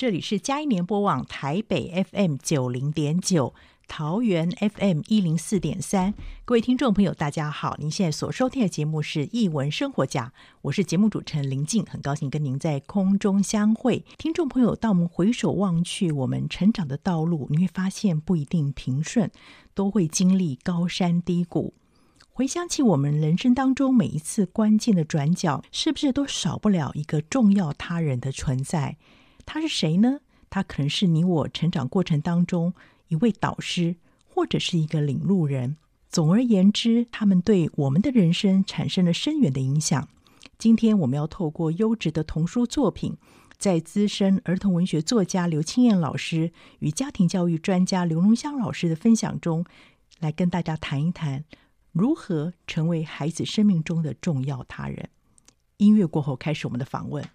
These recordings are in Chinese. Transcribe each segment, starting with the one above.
这里是佳音联播网台北 FM 九零点九，桃园 FM 一零四点三。各位听众朋友，大家好！您现在所收听的节目是《译文生活家》，我是节目主持人林静，很高兴跟您在空中相会。听众朋友，当我们回首望去，我们成长的道路，你会发现不一定平顺，都会经历高山低谷。回想起我们人生当中每一次关键的转角，是不是都少不了一个重要他人的存在？他是谁呢？他可能是你我成长过程当中一位导师，或者是一个领路人。总而言之，他们对我们的人生产生了深远的影响。今天我们要透过优质的童书作品，在资深儿童文学作家刘清燕老师与家庭教育专家刘龙香老师的分享中，来跟大家谈一谈如何成为孩子生命中的重要他人。音乐过后，开始我们的访问。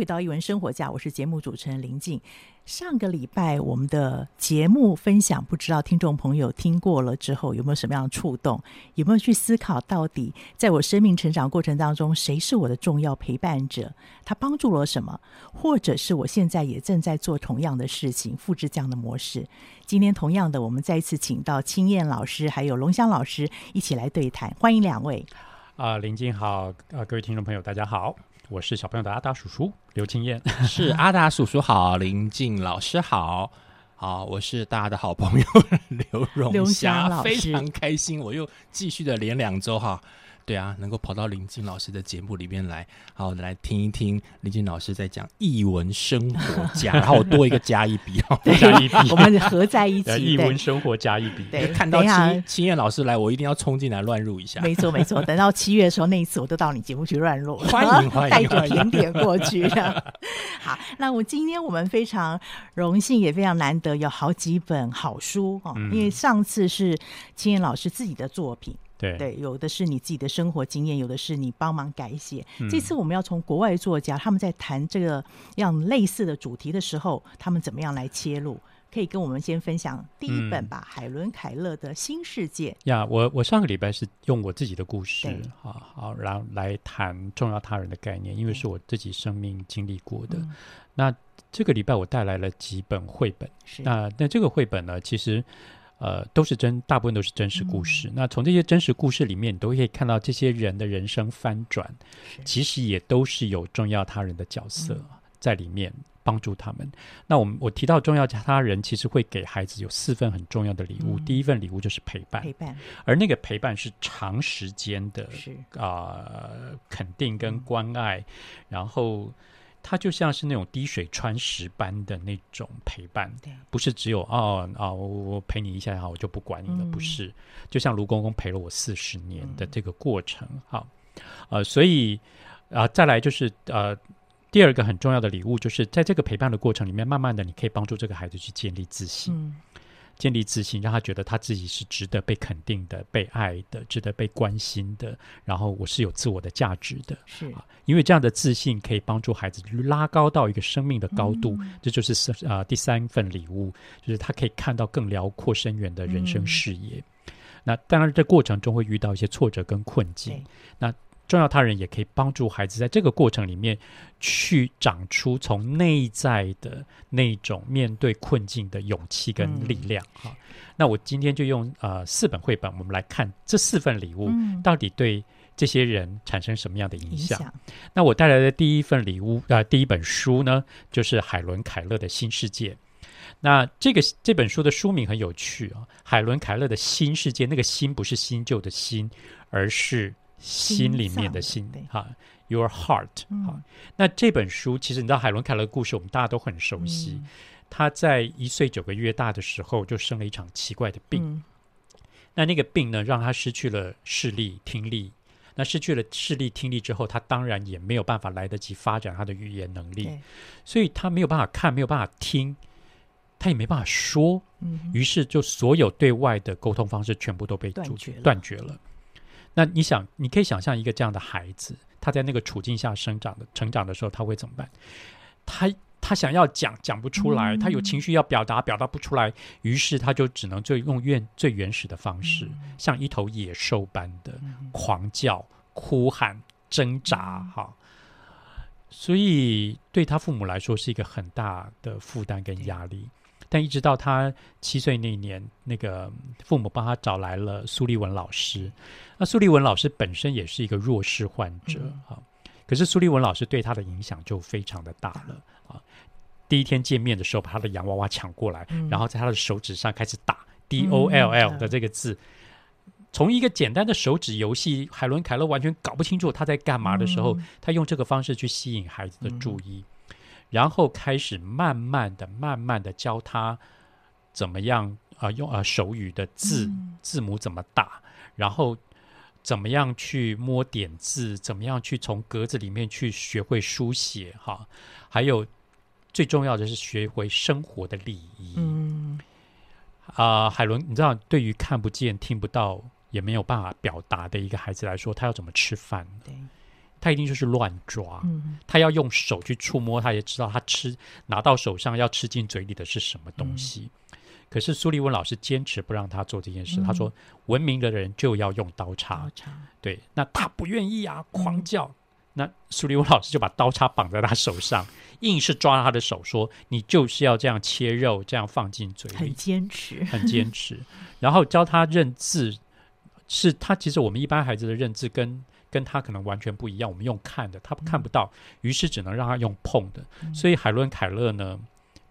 回到一文生活家，我是节目主持人林静。上个礼拜我们的节目分享，不知道听众朋友听过了之后有没有什么样的触动？有没有去思考到底在我生命成长过程当中，谁是我的重要陪伴者？他帮助了什么？或者是我现在也正在做同样的事情，复制这样的模式？今天同样的，我们再一次请到青燕老师还有龙香老师一起来对谈，欢迎两位。啊、林静好，啊、各位听众朋友，大家好。我是小朋友的阿达叔叔刘青燕，是 阿达叔叔好，林静老师好，好，我是大家的好朋友 刘荣霞，非常开心，我又继续的连两周哈。对啊，能够跑到林静老师的节目里面来，好来听一听林静老师在讲译文生活家，然后我多一个加一笔 哦，加一笔，我们合在一起，译文生活加一笔。对，看到清清彦老师来，我一定要冲进来乱入一下。没错没错，等到七月的时候，那一次我都到你节目去乱入，欢迎欢迎，带着甜点过去。好，那我今天我们非常荣幸，也非常难得有好几本好书哦，因为上次是青燕老师自己的作品。对，对，有的是你自己的生活经验，有的是你帮忙改写。嗯、这次我们要从国外作家他们在谈这个样类似的主题的时候，他们怎么样来切入？可以跟我们先分享第一本吧，嗯、海伦凯勒的新世界。呀，我我上个礼拜是用我自己的故事，好好，然后来谈重要他人的概念，因为是我自己生命经历过的。嗯、那这个礼拜我带来了几本绘本，是那那这个绘本呢，其实。呃，都是真，大部分都是真实故事。嗯、那从这些真实故事里面，你都可以看到这些人的人生翻转，其实也都是有重要他人的角色在里面帮助他们。嗯、那我们我提到重要他人，其实会给孩子有四份很重要的礼物。嗯、第一份礼物就是陪伴，陪伴，而那个陪伴是长时间的，是啊、呃，肯定跟关爱，嗯、然后。它就像是那种滴水穿石般的那种陪伴，不是只有哦啊，我陪你一下，好，我就不管你了，嗯、不是。就像卢公公陪了我四十年的这个过程，好、嗯，呃，所以啊、呃，再来就是呃，第二个很重要的礼物，就是在这个陪伴的过程里面，慢慢的你可以帮助这个孩子去建立自信。嗯建立自信，让他觉得他自己是值得被肯定的、被爱的、值得被关心的。然后我是有自我的价值的，是啊，因为这样的自信可以帮助孩子拉高到一个生命的高度。嗯、这就是啊、呃、第三份礼物，就是他可以看到更辽阔深远的人生视野。嗯、那当然，这过程中会遇到一些挫折跟困境。那重要他人也可以帮助孩子在这个过程里面去长出从内在的那种面对困境的勇气跟力量。哈、嗯，那我今天就用呃四本绘本，我们来看这四份礼物到底对这些人产生什么样的影响。嗯、那我带来的第一份礼物啊、呃，第一本书呢，就是海伦凯勒的新世界。那这个这本书的书名很有趣啊，海伦凯勒的新世界，那个新不是新旧的新，而是。心里面的心，哈，Your heart，哈。那这本书其实你知道海伦凯勒的故事，我们大家都很熟悉。他在一岁九个月大的时候就生了一场奇怪的病，那那个病呢，让他失去了视力、听力。那失去了视力、听力之后，他当然也没有办法来得及发展他的语言能力，所以他没有办法看，没有办法听，他也没办法说。于是就所有对外的沟通方式全部都被断绝。断绝了。那你想，你可以想象一个这样的孩子，他在那个处境下生长的、成长的时候，他会怎么办？他他想要讲，讲不出来；他有情绪要表达，表达不出来。于是他就只能最用原最原始的方式，像一头野兽般的狂叫、哭喊、挣扎。哈，所以对他父母来说是一个很大的负担跟压力。但一直到他七岁那年，那个父母帮他找来了苏立文老师。那苏立文老师本身也是一个弱势患者啊，嗯、可是苏立文老师对他的影响就非常的大了啊。第一天见面的时候，把他的洋娃娃抢过来，嗯、然后在他的手指上开始打 D O L L 的这个字。从、嗯、一个简单的手指游戏，海伦凯勒完全搞不清楚他在干嘛的时候，嗯、他用这个方式去吸引孩子的注意。嗯然后开始慢慢的、慢慢的教他怎么样啊、呃、用啊、呃、手语的字、嗯、字母怎么打，然后怎么样去摸点字，怎么样去从格子里面去学会书写哈，还有最重要的是学会生活的礼仪。嗯啊、呃，海伦，你知道，对于看不见、听不到、也没有办法表达的一个孩子来说，他要怎么吃饭？对。他一定就是乱抓，嗯、他要用手去触摸，他也知道他吃拿到手上要吃进嘴里的是什么东西。嗯、可是苏利文老师坚持不让他做这件事，嗯、他说文明的人就要用刀叉。刀叉对，那他不愿意啊，狂叫。嗯、那苏利文老师就把刀叉绑在他手上，硬是抓他的手，说你就是要这样切肉，这样放进嘴里。很坚持，很坚持。然后教他认字，是他其实我们一般孩子的认字跟。跟他可能完全不一样，我们用看的，他看不到，嗯、于是只能让他用碰的。嗯、所以海伦凯勒呢，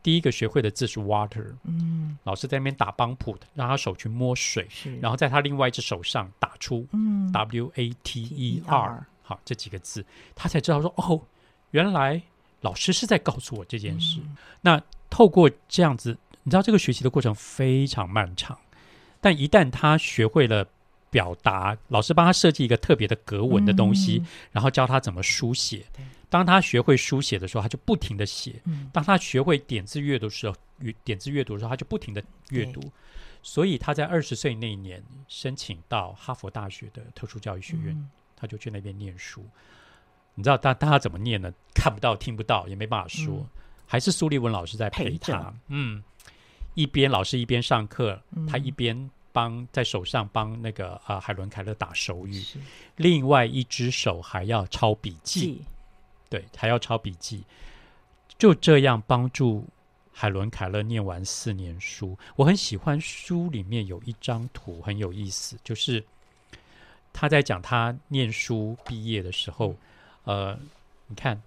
第一个学会的字是 water，嗯，老师在那边打帮谱，让他手去摸水，然后在他另外一只手上打出 W A T E R，、嗯、好，这几个字，他才知道说，哦，原来老师是在告诉我这件事。嗯、那透过这样子，你知道这个学习的过程非常漫长，但一旦他学会了。表达，老师帮他设计一个特别的格文的东西，嗯、然后教他怎么书写。当他学会书写的时候，他就不停的写；嗯、当他学会点字阅读的时候，点字阅读的时候，他就不停的阅读。所以他在二十岁那一年申请到哈佛大学的特殊教育学院，嗯、他就去那边念书。你知道他他怎么念呢？看不到，听不到，也没办法说，嗯、还是苏立文老师在陪他。陪嗯。一边老师一边上课，嗯、他一边帮在手上帮那个啊海伦凯勒打手语，另外一只手还要抄笔记，对，还要抄笔记，就这样帮助海伦凯勒念完四年书。我很喜欢书里面有一张图很有意思，就是他在讲他念书毕业的时候，呃，你看。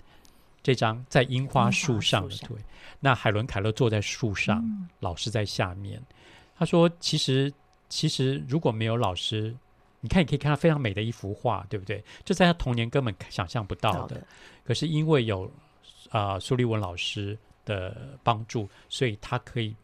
这张在樱花树上的图，那海伦凯勒坐在树上，嗯、老师在下面。他说：“其实，其实如果没有老师，你看，你可以看到非常美的一幅画，对不对？这在他童年根本想象不到的。的可是因为有啊、呃、苏立文老师的帮助，所以他可以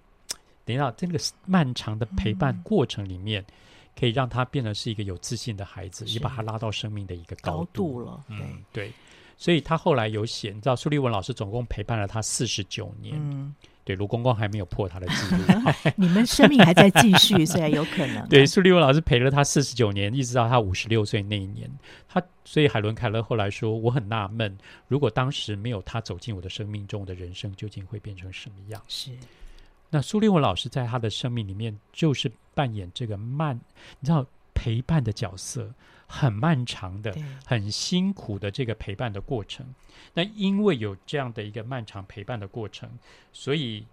等到这个漫长的陪伴过程里面，嗯、可以让他变得是一个有自信的孩子，也把他拉到生命的一个高度，高度了。嗯、对。”所以他后来有写，你知道苏立文老师总共陪伴了他四十九年。嗯，对，卢公公还没有破他的记录。你们生命还在继续，虽然有可能。对，苏立文老师陪了他四十九年，一直到他五十六岁那一年。他所以海伦凯勒后来说：“我很纳闷，如果当时没有他走进我的生命中，我的人生究竟会变成什么样？”是。那苏立文老师在他的生命里面，就是扮演这个慢，你知道陪伴的角色。很漫长的、很辛苦的这个陪伴的过程。那因为有这样的一个漫长陪伴的过程，所以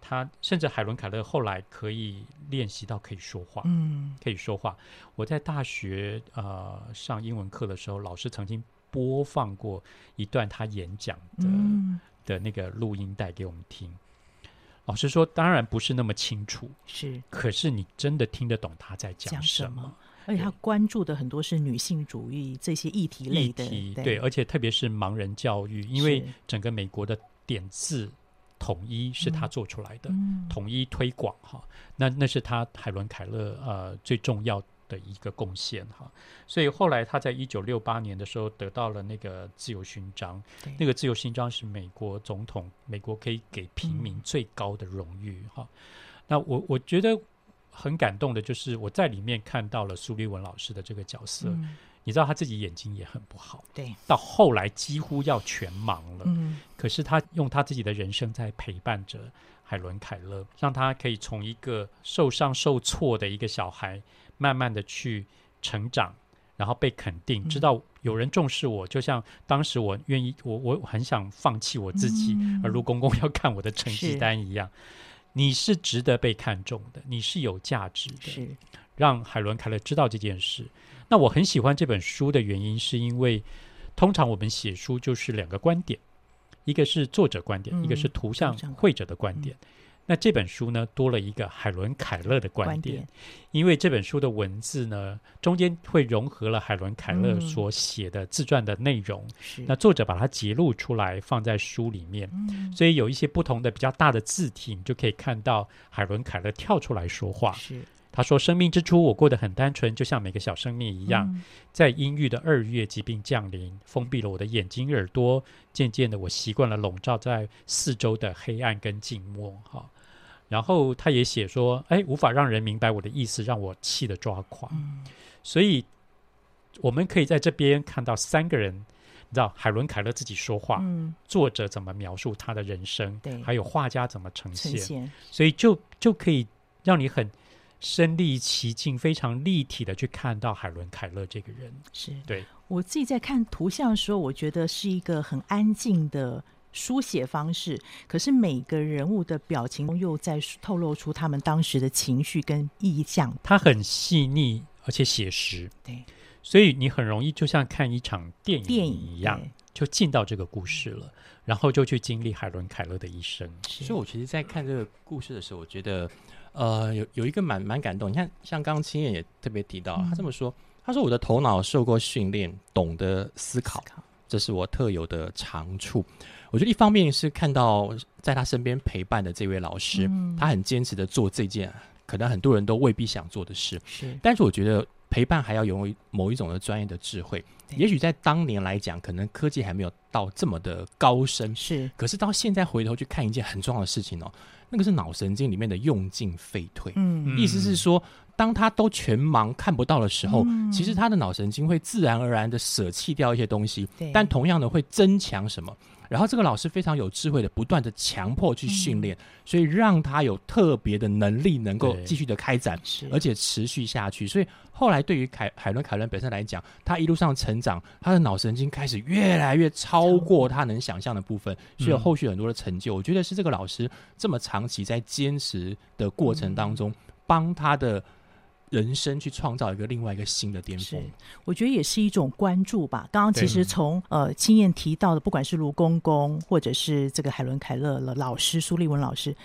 他甚至海伦凯勒后来可以练习到可以说话。嗯，可以说话。我在大学呃上英文课的时候，老师曾经播放过一段他演讲的、嗯、的那个录音带给我们听。老师说，当然不是那么清楚，是，可是你真的听得懂他在讲什么。而且他关注的很多是女性主义这些议题类的，对，对，而且特别是盲人教育，因为整个美国的点字统一是他做出来的，嗯、统一推广哈，那那是他海伦凯勒呃最重要的一个贡献哈，所以后来他在一九六八年的时候得到了那个自由勋章，那个自由勋章是美国总统美国可以给平民最高的荣誉哈，嗯、那我我觉得。很感动的，就是我在里面看到了苏立文老师的这个角色。嗯、你知道他自己眼睛也很不好，对，到后来几乎要全盲了。嗯，可是他用他自己的人生在陪伴着海伦凯勒，让他可以从一个受伤受挫的一个小孩，慢慢的去成长，然后被肯定，知道有人重视我。嗯、就像当时我愿意，我我很想放弃我自己，嗯、而卢公公要看我的成绩单一样。你是值得被看重的，你是有价值的。是，让海伦凯勒知道这件事。那我很喜欢这本书的原因，是因为通常我们写书就是两个观点，一个是作者观点，嗯、一个是图像绘者的观点。嗯那这本书呢，多了一个海伦凯勒的观点，观点，因为这本书的文字呢，中间会融合了海伦凯勒所写的自传的内容。嗯、那作者把它节录出来放在书里面，嗯、所以有一些不同的比较大的字体，你就可以看到海伦凯勒跳出来说话。是。他说：“生命之初，我过得很单纯，就像每个小生命一样。嗯、在阴郁的二月，疾病降临，封闭了我的眼睛、耳朵。渐渐的，我习惯了笼罩在四周的黑暗跟静默。哈，然后他也写说：‘哎，无法让人明白我的意思，让我气得抓狂。嗯’所以，我们可以在这边看到三个人，你知道，海伦凯勒自己说话，嗯、作者怎么描述他的人生，对，还有画家怎么呈现，呈现所以就就可以让你很。”身历其境，非常立体的去看到海伦凯勒这个人，是对。我自己在看图像的时候，我觉得是一个很安静的书写方式，可是每个人物的表情又在透露出他们当时的情绪跟意象。他很细腻而且写实，对，所以你很容易就像看一场电影一样，就进到这个故事了，然后就去经历海伦凯勒的一生。所以我其实，在看这个故事的时候，我觉得。呃，有有一个蛮蛮感动，你看，像刚刚青燕也特别提到，嗯、他这么说，他说我的头脑受过训练，懂得思考，这是我特有的长处。我觉得一方面是看到在他身边陪伴的这位老师，嗯、他很坚持的做这件可能很多人都未必想做的事，是，但是我觉得陪伴还要拥有某一种的专业的智慧。对也许在当年来讲，可能科技还没有到这么的高深，是，可是到现在回头去看一件很重要的事情哦。那个是脑神经里面的用进废退。嗯，意思是说，当他都全盲看不到的时候，嗯、其实他的脑神经会自然而然的舍弃掉一些东西，对但同样的会增强什么？然后这个老师非常有智慧的，不断的强迫去训练，嗯、所以让他有特别的能力，能够继续的开展，而且持续下去。所以后来对于凯海伦凯伦本身来讲，他一路上成长，他的脑神经开始越来越超过他能想象的部分，所以有后续很多的成就。嗯、我觉得是这个老师这么长期在坚持的过程当中，帮、嗯、他的。人生去创造一个另外一个新的巅峰，我觉得也是一种关注吧。刚刚其实从呃青燕提到的，不管是卢公公，或者是这个海伦凯勒的老师苏立文老师，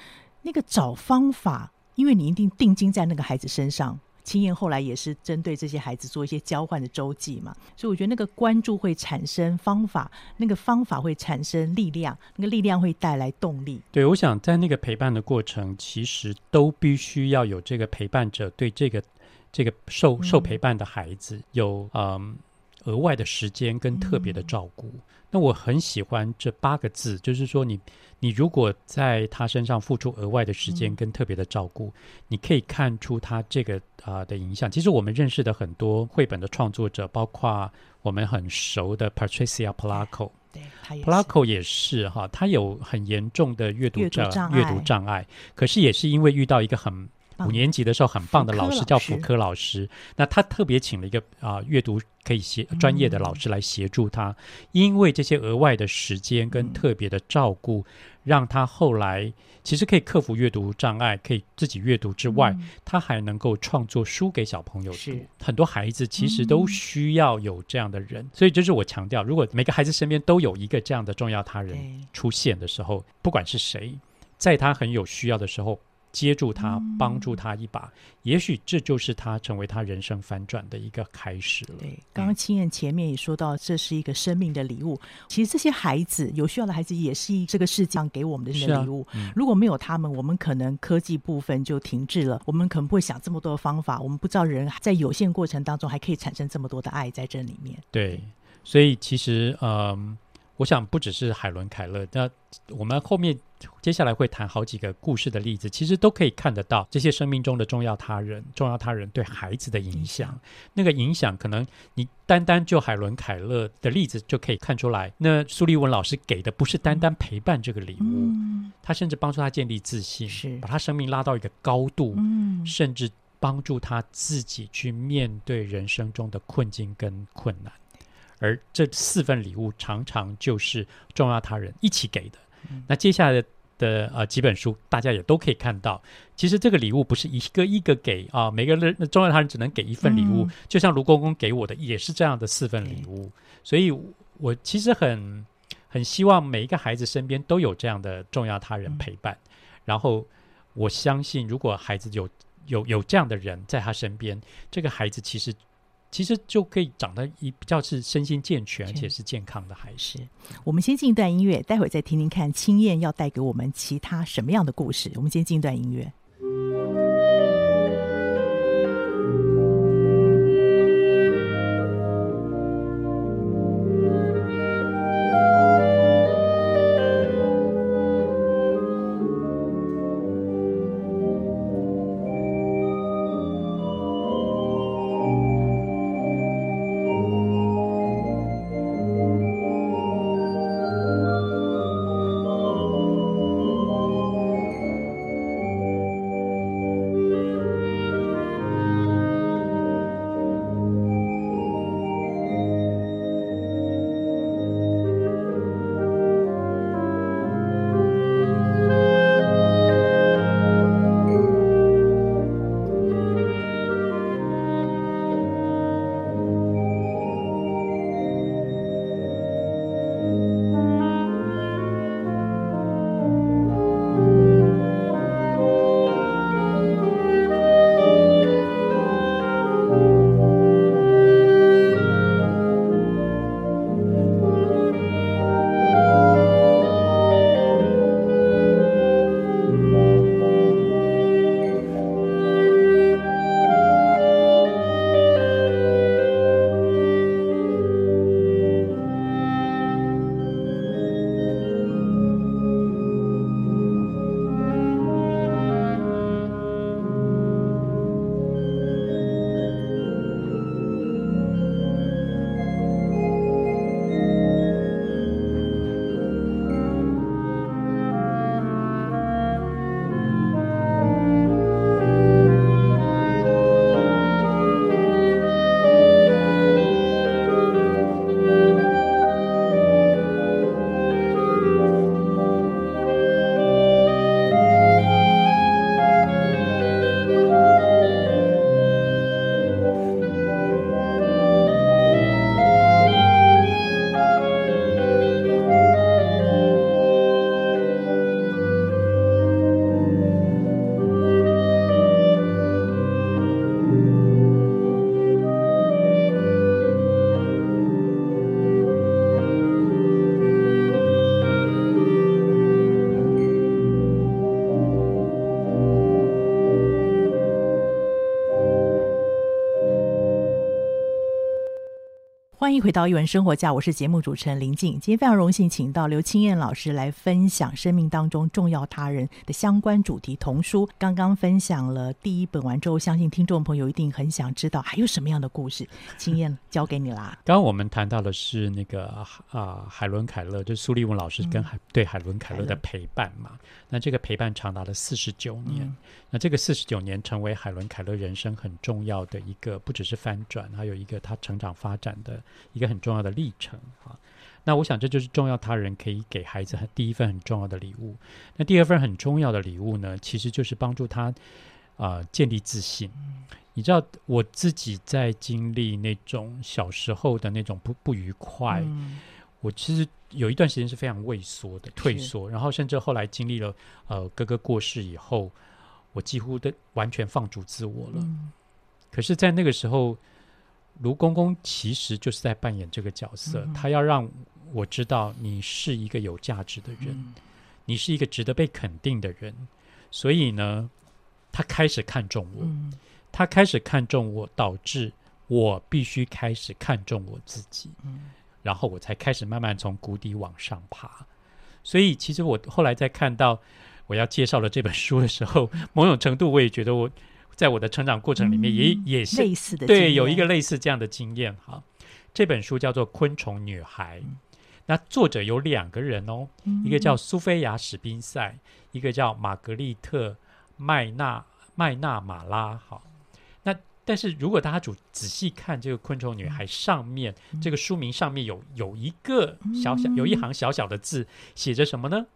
那个找方法，因为你一定定睛在那个孩子身上。青燕后来也是针对这些孩子做一些交换的周记嘛，所以我觉得那个关注会产生方法，那个方法会产生力量，那个力量会带来动力。对，我想在那个陪伴的过程，其实都必须要有这个陪伴者对这个。这个受受陪伴的孩子有嗯额外的时间跟特别的照顾。嗯、那我很喜欢这八个字，就是说你你如果在他身上付出额外的时间跟特别的照顾，嗯、你可以看出他这个啊、呃、的影响。其实我们认识的很多绘本的创作者，包括我们很熟的 Patricia Polacco，对，Polacco 也是哈，他有很严重的阅读障阅读障阅读障碍，可是也是因为遇到一个很。五年级的时候，很棒的老师叫福科老师。那他特别请了一个啊阅读可以协专业的老师来协助他，因为这些额外的时间跟特别的照顾，让他后来其实可以克服阅读障碍，可以自己阅读之外，他还能够创作书给小朋友读。很多孩子其实都需要有这样的人，所以这是我强调，如果每个孩子身边都有一个这样的重要他人出现的时候，不管是谁，在他很有需要的时候。接住他，帮助他一把，嗯、也许这就是他成为他人生反转的一个开始了。对，刚刚青燕前面也说到，这是一个生命的礼物。嗯、其实这些孩子，有需要的孩子，也是这个世界上给我们的礼物。啊嗯、如果没有他们，我们可能科技部分就停滞了，我们可能不会想这么多的方法，我们不知道人在有限过程当中还可以产生这么多的爱在这里面。对，所以其实，嗯、呃。我想不只是海伦凯勒，那我们后面接下来会谈好几个故事的例子，其实都可以看得到这些生命中的重要他人，重要他人对孩子的影响。那个影响，可能你单单就海伦凯勒的例子就可以看出来。那苏立文老师给的不是单单陪伴这个礼物，嗯、他甚至帮助他建立自信，是把他生命拉到一个高度，嗯、甚至帮助他自己去面对人生中的困境跟困难。而这四份礼物常常就是重要他人一起给的。嗯、那接下来的，的呃几本书，大家也都可以看到，其实这个礼物不是一个一个给啊，每个人重要他人只能给一份礼物。嗯、就像卢公公给我的也是这样的四份礼物。所以我其实很很希望每一个孩子身边都有这样的重要他人陪伴。嗯、然后我相信，如果孩子有有有这样的人在他身边，这个孩子其实。其实就可以长得一比较是身心健全，而且是健康的孩子。我们先进一段音乐，待会儿再听听看青燕要带给我们其他什么样的故事。我们先进一段音乐。迎回到《一文生活家》，我是节目主持人林静。今天非常荣幸请到刘清燕老师来分享生命当中重要他人的相关主题童书。刚刚分享了第一本完之后，相信听众朋友一定很想知道还有什么样的故事。清燕交给你啦。刚 刚我们谈到的是那个啊、呃，海伦凯勒，就是苏立文老师跟海、嗯、对海伦凯勒的陪伴嘛。那这个陪伴长达了四十九年。嗯、那这个四十九年成为海伦凯勒人生很重要的一个，不只是翻转，还有一个他成长发展的。一个很重要的历程啊，那我想这就是重要他人可以给孩子第一份很重要的礼物。那第二份很重要的礼物呢，其实就是帮助他啊、呃、建立自信。你知道我自己在经历那种小时候的那种不不愉快，嗯、我其实有一段时间是非常畏缩的、退缩，然后甚至后来经历了呃哥哥过世以后，我几乎都完全放逐自我了。嗯、可是，在那个时候。卢公公其实就是在扮演这个角色，嗯、他要让我知道你是一个有价值的人，嗯、你是一个值得被肯定的人，所以呢，他开始看重我，嗯、他开始看重我，导致我必须开始看重我自己，嗯、然后我才开始慢慢从谷底往上爬。所以，其实我后来在看到我要介绍的这本书的时候，某种程度我也觉得我。在我的成长过程里面也，也、嗯、也是类似的，对，有一个类似这样的经验哈。这本书叫做《昆虫女孩》，嗯、那作者有两个人哦，嗯、一个叫苏菲亚·史宾塞，一个叫玛格丽特·麦纳麦纳马拉。好，那但是如果大家主仔细看这个《昆虫女孩》上面、嗯、这个书名上面有有一个小小有一行小小的字，写着什么呢？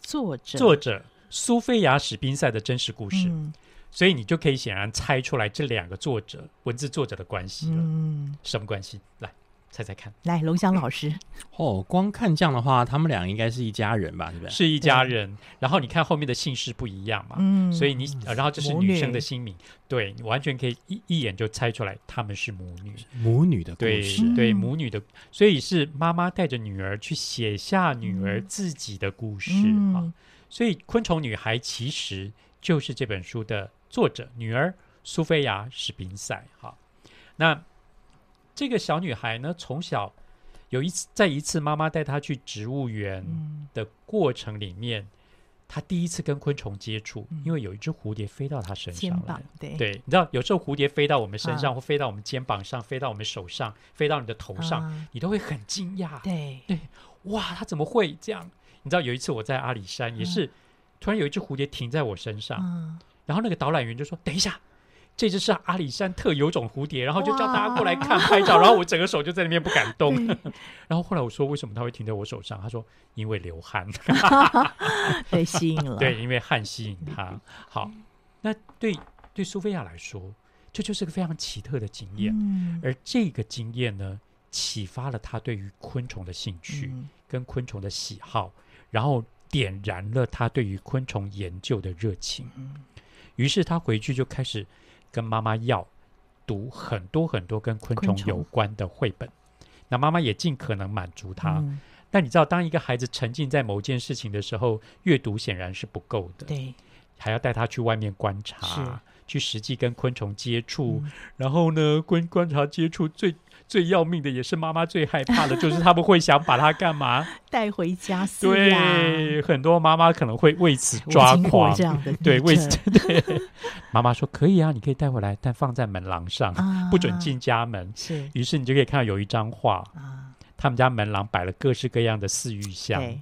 作者作者苏菲亚·史宾塞的真实故事。嗯所以你就可以显然猜出来这两个作者文字作者的关系了。嗯，什么关系？来猜猜看。来，龙翔老师。哦，光看这样的话，他们俩应该是一家人吧？是不是？是一家人。然后你看后面的姓氏不一样嘛？嗯。所以你，然后这是女生的姓名，对你完全可以一一眼就猜出来他们是母女。母女的故事。对对，母女的，所以是妈妈带着女儿去写下女儿自己的故事啊。嗯、所以《昆虫女孩》其实就是这本书的。作者女儿苏菲亚·史宾塞，哈，那这个小女孩呢，从小有一次，在一次妈妈带她去植物园的过程里面，嗯、她第一次跟昆虫接触，嗯、因为有一只蝴蝶飞到她身上了，对，对，你知道，有时候蝴蝶飞到我们身上，啊、或飞到我们肩膀上，飞到我们手上，飞到你的头上，啊、你都会很惊讶，对，对，哇，她怎么会这样？你知道，有一次我在阿里山，也是、嗯、突然有一只蝴蝶停在我身上。嗯然后那个导览员就说：“等一下，这只是阿里山特有种蝴蝶。”然后就叫大家过来看拍照。然后我整个手就在那边不敢动。然后后来我说：“为什么它会停在我手上？”他说：“因为流汗，被吸引了。”对，因为汗吸引他。好，那对对苏菲亚来说，这就是个非常奇特的经验。嗯、而这个经验呢，启发了他对于昆虫的兴趣、嗯、跟昆虫的喜好，然后点燃了他对于昆虫研究的热情。嗯于是他回去就开始跟妈妈要读很多很多跟昆虫有关的绘本，那妈妈也尽可能满足他。嗯、但你知道，当一个孩子沉浸在某件事情的时候，阅读显然是不够的，对，还要带他去外面观察，去实际跟昆虫接触，嗯、然后呢，观观察接触最。最要命的也是妈妈最害怕的，就是他们会想把它干嘛？带回家饲养。对，很多妈妈可能会为此抓狂。这样的对，为此 对。妈妈说可以啊，你可以带回来，但放在门廊上，啊、不准进家门。是。于是你就可以看到有一张画，啊、他们家门廊摆了各式各样的饲育箱。对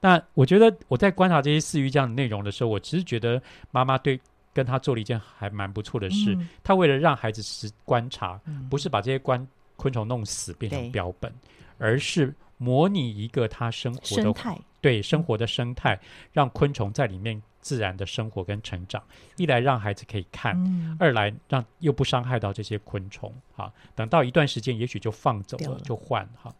那我觉得我在观察这些饲育箱的内容的时候，我其实觉得妈妈对跟他做了一件还蛮不错的事。嗯、他为了让孩子实观察，嗯、不是把这些观。昆虫弄死变成标本，而是模拟一个它生活的生态，对生活的生态，让昆虫在里面自然的生活跟成长。一来让孩子可以看，嗯、二来让又不伤害到这些昆虫。哈，等到一段时间，也许就放走了，了就换哈。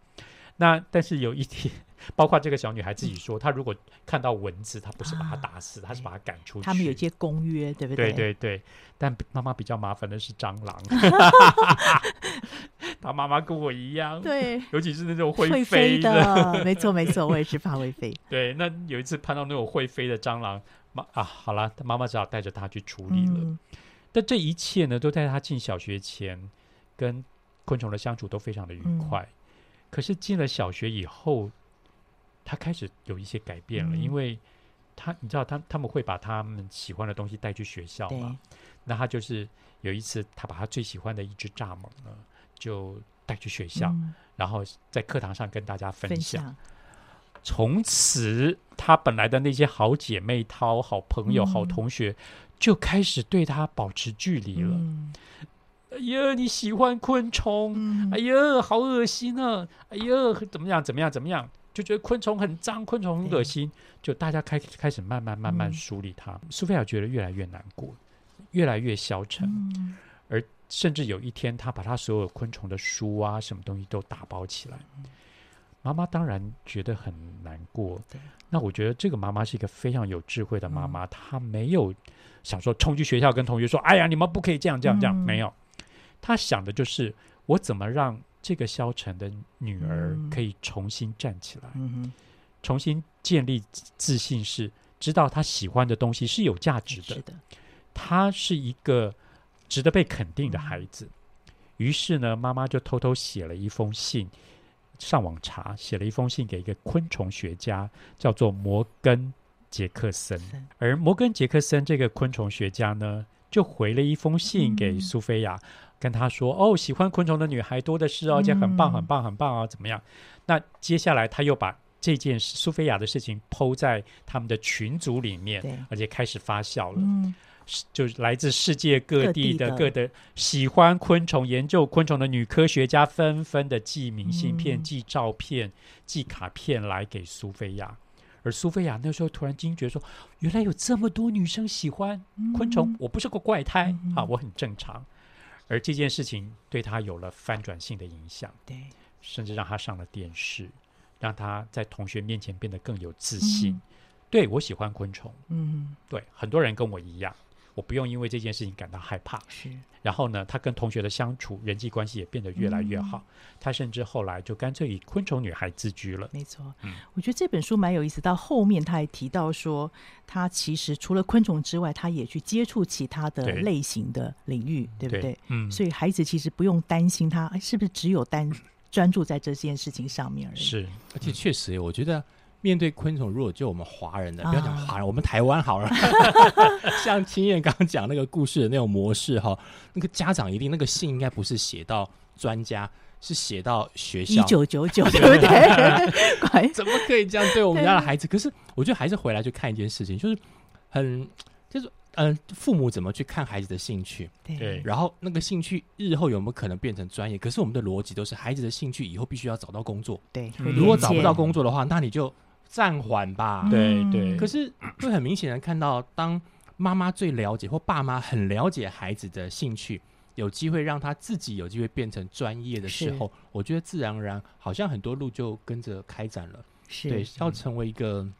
那但是有一天。包括这个小女孩自己说，她如果看到蚊子，她不是把它打死，她是把它赶出去。他们有一些公约，对不对？对对对。但妈妈比较麻烦的是蟑螂。她妈妈跟我一样，对，尤其是那种会飞的。没错没错，我也是怕会飞。对，那有一次碰到那种会飞的蟑螂，妈啊，好了，妈妈只好带着他去处理了。但这一切呢，都在他进小学前跟。昆虫的相处都非常的愉快。嗯、可是进了小学以后，他开始有一些改变了，嗯、因为他你知道他他们会把他们喜欢的东西带去学校嘛？那他就是有一次，他把他最喜欢的一只蚱蜢呢，就带去学校，嗯、然后在课堂上跟大家分享。分享从此，她本来的那些好姐妹淘、好朋友、嗯、好同学，就开始对她保持距离了。嗯、哎呀，你喜欢昆虫？嗯、哎呀，好恶心啊！哎呀，怎么样？怎么样？怎么样？就觉得昆虫很脏，昆虫很恶心。就大家开开始慢慢慢慢梳理她。嗯、苏菲亚觉得越来越难过，越来越消沉，甚至有一天，他把他所有昆虫的书啊，什么东西都打包起来。妈妈当然觉得很难过。对。那我觉得这个妈妈是一个非常有智慧的妈妈，嗯、她没有想说冲去学校跟同学说：“哎呀，你们不可以这样这样这样。嗯”没有，她想的就是我怎么让这个消沉的女儿可以重新站起来，嗯、重新建立自信，是知道她喜欢的东西是有价值的，是的，她是一个值得被肯定的孩子。嗯、于是呢，妈妈就偷偷写了一封信。上网查，写了一封信给一个昆虫学家，叫做摩根杰克森。而摩根杰克森这个昆虫学家呢，就回了一封信给苏菲亚，嗯、跟他说：“哦，喜欢昆虫的女孩多的是哦，而且很棒，很棒，很棒啊，怎么样？”那接下来他又把这件事苏菲亚的事情 PO 在他们的群组里面，而且开始发酵了。嗯就是来自世界各地的各的喜欢昆虫、研究昆虫的女科学家，纷纷的寄明信片、嗯、寄照片、寄卡片来给苏菲亚。而苏菲亚那时候突然惊觉说：“原来有这么多女生喜欢昆虫，嗯、我不是个怪胎、嗯、啊，我很正常。”而这件事情对她有了翻转性的影响，对，甚至让她上了电视，让她在同学面前变得更有自信。嗯、对，我喜欢昆虫，嗯，对，很多人跟我一样。我不用因为这件事情感到害怕。是，然后呢，他跟同学的相处、人际关系也变得越来越好。嗯、他甚至后来就干脆以昆虫女孩自居了。没错，嗯，我觉得这本书蛮有意思。到后面他还提到说，他其实除了昆虫之外，他也去接触其他的类型的领域，对，对不对？对，嗯，所以孩子其实不用担心他是不是只有单专注在这件事情上面而已。是，而且确实，我觉得。面对昆虫，如果就我们华人的，不要讲华人，我们台湾好了。像青燕刚刚讲那个故事的那种模式哈，那个家长一定那个信应该不是写到专家，是写到学校。一九九九，对不对？怎么可以这样对我们家的孩子？可是我觉得还是回来去看一件事情，就是很就是嗯、呃，父母怎么去看孩子的兴趣？对，然后那个兴趣日后有没有可能变成专业？可是我们的逻辑都是孩子的兴趣以后必须要找到工作。对，如果找不到工作的话，那你就。暂缓吧，对对。可是会很明显的看到，当妈妈最了解或爸妈很了解孩子的兴趣，有机会让他自己有机会变成专业的时候，我觉得自然而然好像很多路就跟着开展了。是对，要成为一个，嗯、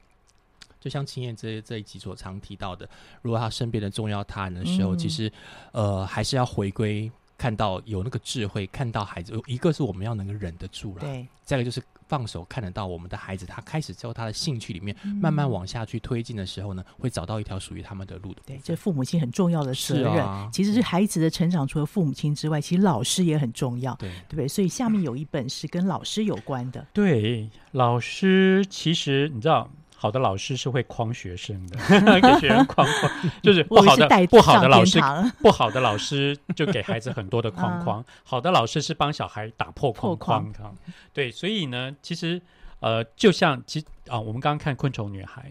就像青燕这这一集所常提到的，如果他身边的重要他人的时候，嗯、其实呃还是要回归看到有那个智慧，看到孩子，一个是我们要能够忍得住了，对，再一个就是。放手看得到我们的孩子，他开始之后，他的兴趣里面慢慢往下去推进的时候呢，会找到一条属于他们的路的。对，这父母亲很重要的责任，啊、其实是孩子的成长，除了父母亲之外，其实老师也很重要。对，对不对？所以下面有一本是跟老师有关的。对，老师其实你知道。好的老师是会框学生的，给学生框框，就 是不好的不好的老师，不好的老师就给孩子很多的框框，好的老师是帮小孩打破框框。对，所以呢，其实呃，就像其啊，我们刚刚看《昆虫女孩》，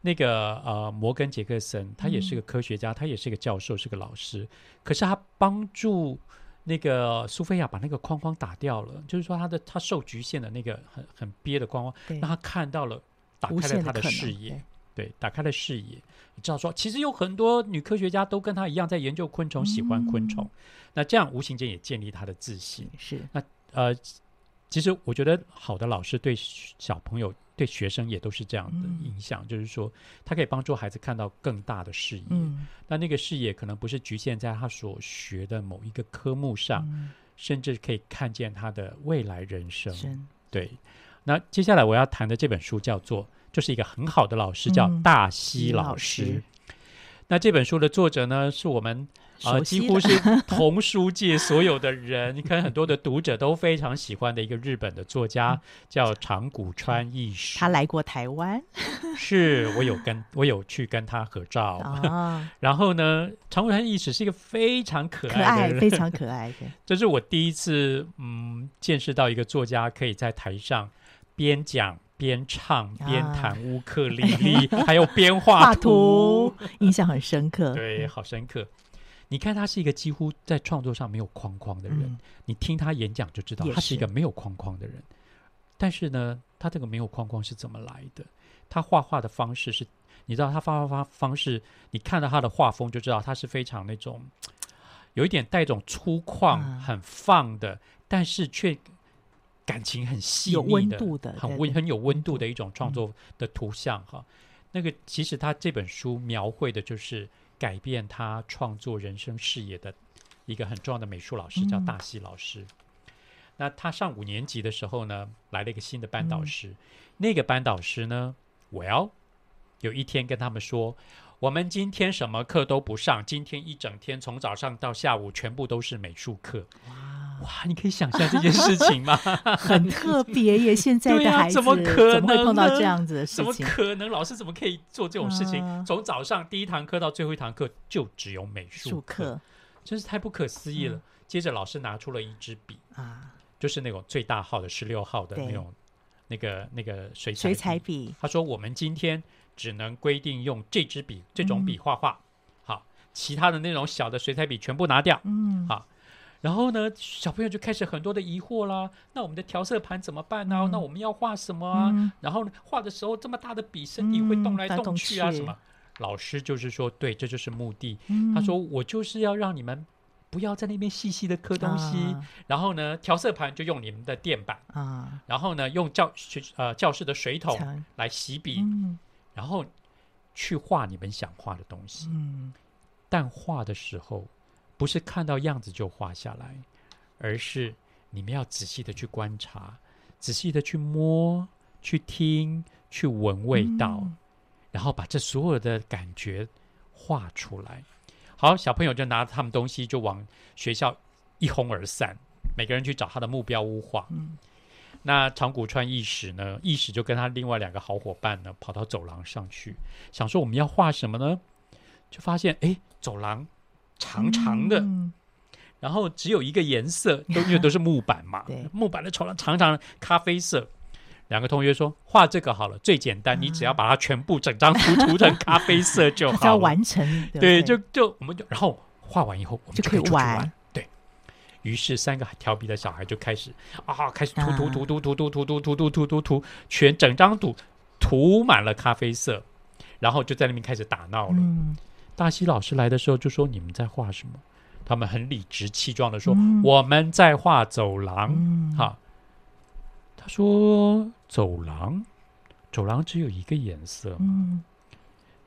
那个呃，摩根杰克森，他也是个科学家，他也是个教授，是个老师，可是他帮助那个苏菲亚把那个框框打掉了，就是说他的他受局限的那个很很憋的框框，让他看到了。打开了他的视野，对，打开了视野。你知道说，其实有很多女科学家都跟他一样在研究昆虫，喜欢昆虫。嗯、那这样无形间也建立他的自信。是。那呃，其实我觉得好的老师对小朋友、对学生也都是这样的影响，嗯、就是说他可以帮助孩子看到更大的视野。嗯。那那个视野可能不是局限在他所学的某一个科目上，嗯、甚至可以看见他的未来人生。对。那接下来我要谈的这本书叫做，就是一个很好的老师，叫大西老师。嗯、老师那这本书的作者呢，是我们啊、呃，几乎是 童书界所有的人，你看很多的读者都非常喜欢的一个日本的作家，嗯、叫长谷川义史。他来过台湾，是我有跟我有去跟他合照。哦、然后呢，长谷川义史是一个非常可爱的人，可爱非常可爱的。这是我第一次嗯见识到一个作家可以在台上边讲。边唱边弹乌克丽丽，啊、还有边画图，图，印象很深刻。对，好深刻。你看，他是一个几乎在创作上没有框框的人。嗯、你听他演讲就知道，他是一个没有框框的人。是但是呢，他这个没有框框是怎么来的？他画画的方式是，你知道，他画画方方式，你看到他的画风就知道，他是非常那种有一点带一种粗犷、很放的，啊、但是却。感情很细腻的，温的很温很有温度的一种创作的图像哈。嗯、那个其实他这本书描绘的就是改变他创作人生视野的一个很重要的美术老师，叫大西老师。嗯、那他上五年级的时候呢，来了一个新的班导师。嗯、那个班导师呢，Well，有一天跟他们说，我们今天什么课都不上，今天一整天从早上到下午全部都是美术课。哇，你可以想象这件事情吗？很特别耶！现在的孩子、啊、怎么可能会碰到这样子的事情？怎么可能？老师怎么可以做这种事情？啊、从早上第一堂课到最后一堂课，就只有美术课，真是太不可思议了。嗯、接着老师拿出了一支笔啊，就是那种最大号的十六号的那种那个那个水彩水彩笔。他说：“我们今天只能规定用这支笔这种笔画画，嗯、好，其他的那种小的水彩笔全部拿掉。”嗯，好。然后呢，小朋友就开始很多的疑惑啦。那我们的调色盘怎么办呢？嗯、那我们要画什么啊？嗯、然后呢画的时候这么大的笔，身体会动来动去啊，什么？老师就是说，对，这就是目的。嗯、他说，我就是要让你们不要在那边细细的刻东西。啊、然后呢，调色盘就用你们的垫板啊。然后呢，用教学呃教室的水桶来洗笔，嗯、然后去画你们想画的东西。嗯、但画的时候。不是看到样子就画下来，而是你们要仔细的去观察，仔细的去摸、去听、去闻味道，嗯、然后把这所有的感觉画出来。好，小朋友就拿着他们东西就往学校一哄而散，每个人去找他的目标物画。嗯、那长谷川义史呢？义史就跟他另外两个好伙伴呢，跑到走廊上去，想说我们要画什么呢？就发现哎，走廊。长长的，嗯、然后只有一个颜色，都 因为都是木板嘛，木板的走廊长长的咖啡色。两个同学说画这个好了，最简单，嗯、你只要把它全部整张图涂成咖啡色就好 要完成，对，对，对，就就我们就然后画完以后，我们就可以玩。于是三个调皮的小孩就开始啊，开始涂涂涂涂涂涂涂涂涂涂涂涂涂涂，全整张图涂满了咖啡色，然后就在那边开始打闹了。嗯大西老师来的时候就说：“你们在画什么？”他们很理直气壮的说：“嗯、我们在画走廊。嗯”哈，他说：“走廊，走廊只有一个颜色吗？嗯、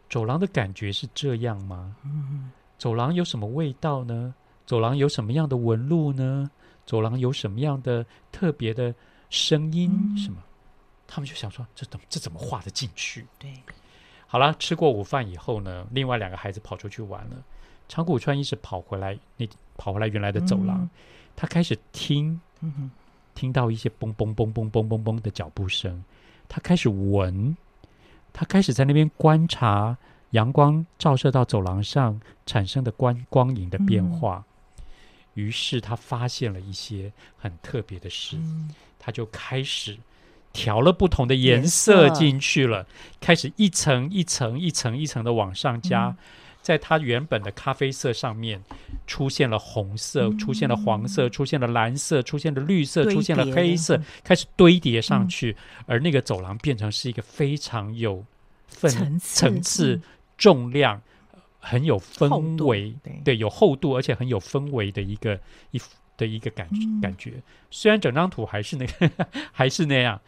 走廊的感觉是这样吗？嗯、走廊有什么味道呢？走廊有什么样的纹路呢？走廊有什么样的特别的声音？什么、嗯？他们就想说：这怎么这怎么画得进去？”对。好了，吃过午饭以后呢，另外两个孩子跑出去玩了。长谷川一直跑回来，那跑回来原来的走廊，嗯、他开始听，嗯、听到一些嘣嘣嘣嘣嘣嘣嘣的脚步声。他开始闻，他开始在那边观察阳光照射到走廊上产生的光光影的变化。嗯、于是他发现了一些很特别的事，嗯、他就开始。调了不同的颜色进去了，开始一层一层一层一层的往上加，嗯、在它原本的咖啡色上面出现了红色，嗯、出现了黄色，出现了蓝色，出现了绿色，出现了黑色，开始堆叠上去，嗯、而那个走廊变成是一个非常有分层次、层次重量、很有氛围，对，对，有厚度，而且很有氛围的一个一。的一个感觉，嗯、感觉虽然整张图还是那个 还是那样，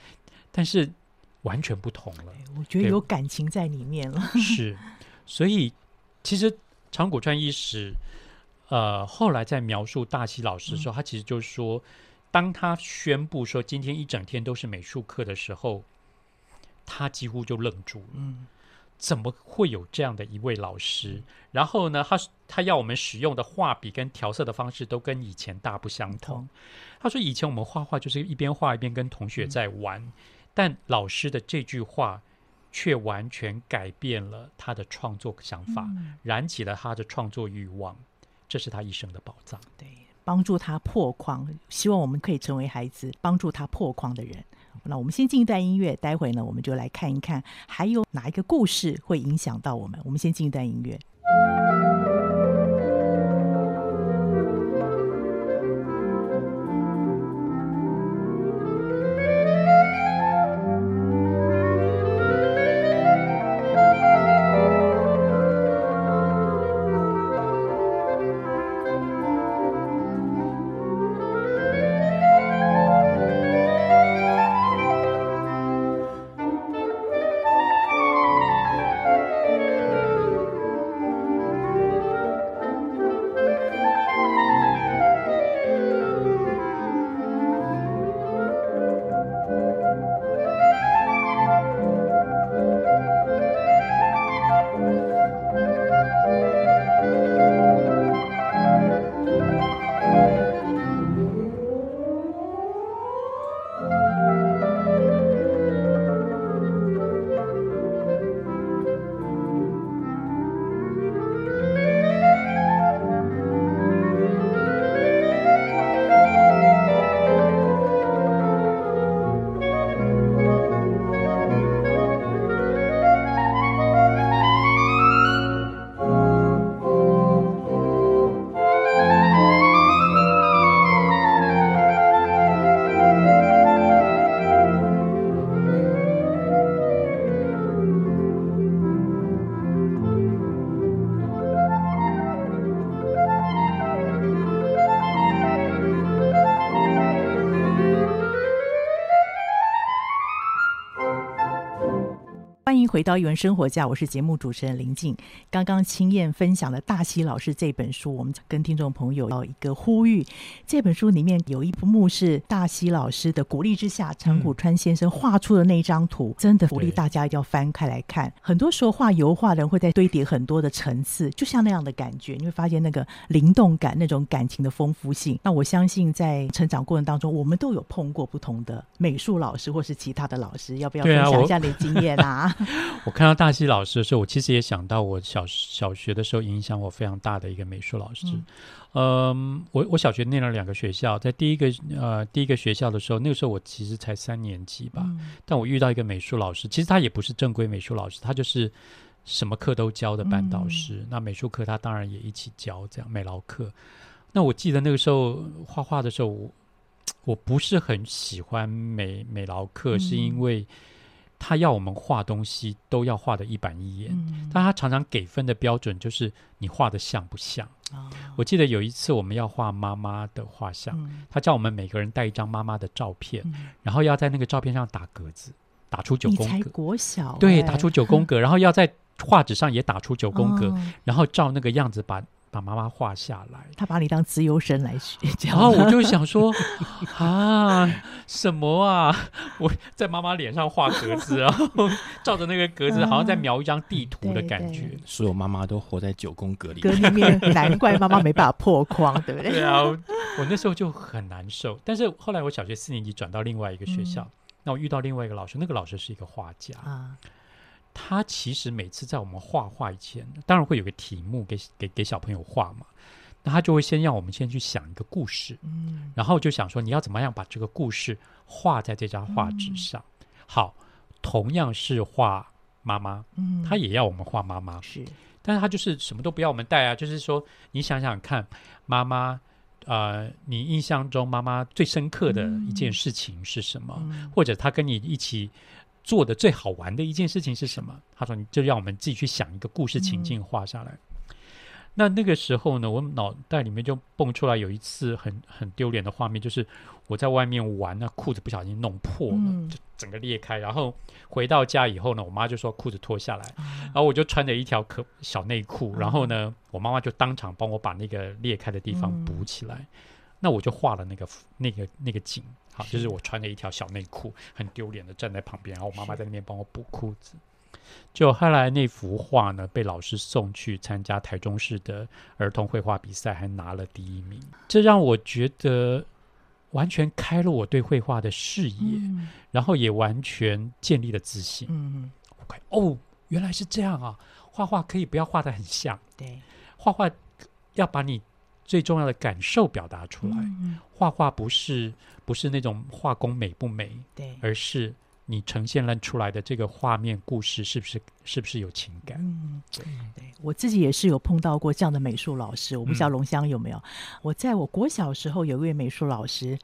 但是完全不同了。我觉得有感情在里面了。是，所以其实长谷川一史，呃，后来在描述大西老师的时候，嗯、他其实就是说，当他宣布说今天一整天都是美术课的时候，他几乎就愣住了。嗯，怎么会有这样的一位老师？然后呢，他他要我们使用的画笔跟调色的方式都跟以前大不相同。他说以前我们画画就是一边画一边跟同学在玩，嗯、但老师的这句话却完全改变了他的创作想法，嗯、燃起了他的创作欲望。这是他一生的宝藏。对，帮助他破框，希望我们可以成为孩子帮助他破框的人。那我们先进一段音乐，待会呢，我们就来看一看，还有哪一个故事会影响到我们。我们先进一段音乐。回到语文生活家，我是节目主持人林静。刚刚青燕分享了大溪老师这本书，我们跟听众朋友要一个呼吁。这本书里面有一幕是大溪老师的鼓励之下，陈谷川先生画出的那张图，嗯、真的鼓励大家一定要翻开来看。很多时候画油画的人会在堆叠很多的层次，就像那样的感觉，你会发现那个灵动感、那种感情的丰富性。那我相信在成长过程当中，我们都有碰过不同的美术老师或是其他的老师，要不要分享一下你的经验啊？我看到大西老师的时候，我其实也想到我小小学的时候影响我非常大的一个美术老师。嗯，呃、我我小学念了两个学校，在第一个呃第一个学校的时候，那个时候我其实才三年级吧，嗯、但我遇到一个美术老师，其实他也不是正规美术老师，他就是什么课都教的班导师。嗯、那美术课他当然也一起教，这样美劳课。那我记得那个时候画画的时候，我我不是很喜欢美美劳课，嗯、是因为。他要我们画东西都要画的一板一眼，嗯、但他常常给分的标准就是你画的像不像。哦、我记得有一次我们要画妈妈的画像，嗯、他叫我们每个人带一张妈妈的照片，嗯、然后要在那个照片上打格子，打出九宫格。国小、欸？对，打出九宫格，然后要在画纸上也打出九宫格，哦、然后照那个样子把。把妈妈画下来，他把你当自由生来学，然后我就想说啊，什么啊？我在妈妈脸上画格子，然后照着那个格子，好像在描一张地图的感觉。嗯、所有妈妈都活在九宫格里，格里面，难怪妈妈没办法破框，对不对？对啊，我那时候就很难受。但是后来我小学四年级转到另外一个学校，嗯、那我遇到另外一个老师，那个老师是一个画家啊。他其实每次在我们画画以前，当然会有个题目给给给小朋友画嘛。那他就会先让我们先去想一个故事，嗯，然后就想说你要怎么样把这个故事画在这张画纸上。嗯、好，同样是画妈妈，嗯，他也要我们画妈妈，是，但是他就是什么都不要我们带啊，就是说你想想看，妈妈，呃，你印象中妈妈最深刻的一件事情是什么？嗯、或者他跟你一起。做的最好玩的一件事情是什么？他说：“你就让我们自己去想一个故事情境画下来。嗯”那那个时候呢，我脑袋里面就蹦出来有一次很很丢脸的画面，就是我在外面玩，那裤子不小心弄破了，嗯、就整个裂开。然后回到家以后呢，我妈就说裤子脱下来，嗯、然后我就穿着一条可小内裤，嗯、然后呢，我妈妈就当场帮我把那个裂开的地方补起来。嗯、那我就画了那个那个那个景。好，就是我穿着一条小内裤，很丢脸的站在旁边，然后我妈妈在那边帮我补裤子。就后来那幅画呢，被老师送去参加台中市的儿童绘画比赛，还拿了第一名。这让我觉得完全开了我对绘画的视野，嗯、然后也完全建立了自信。嗯哦，原来是这样啊！画画可以不要画的很像，对，画画要把你最重要的感受表达出来。嗯、画画不是不是那种画工美不美，对，而是。你呈现了出来的这个画面故事，是不是是不是有情感？嗯，对对，我自己也是有碰到过这样的美术老师。我不知道龙香有没有？嗯、我在我国小时候有一位美术老师，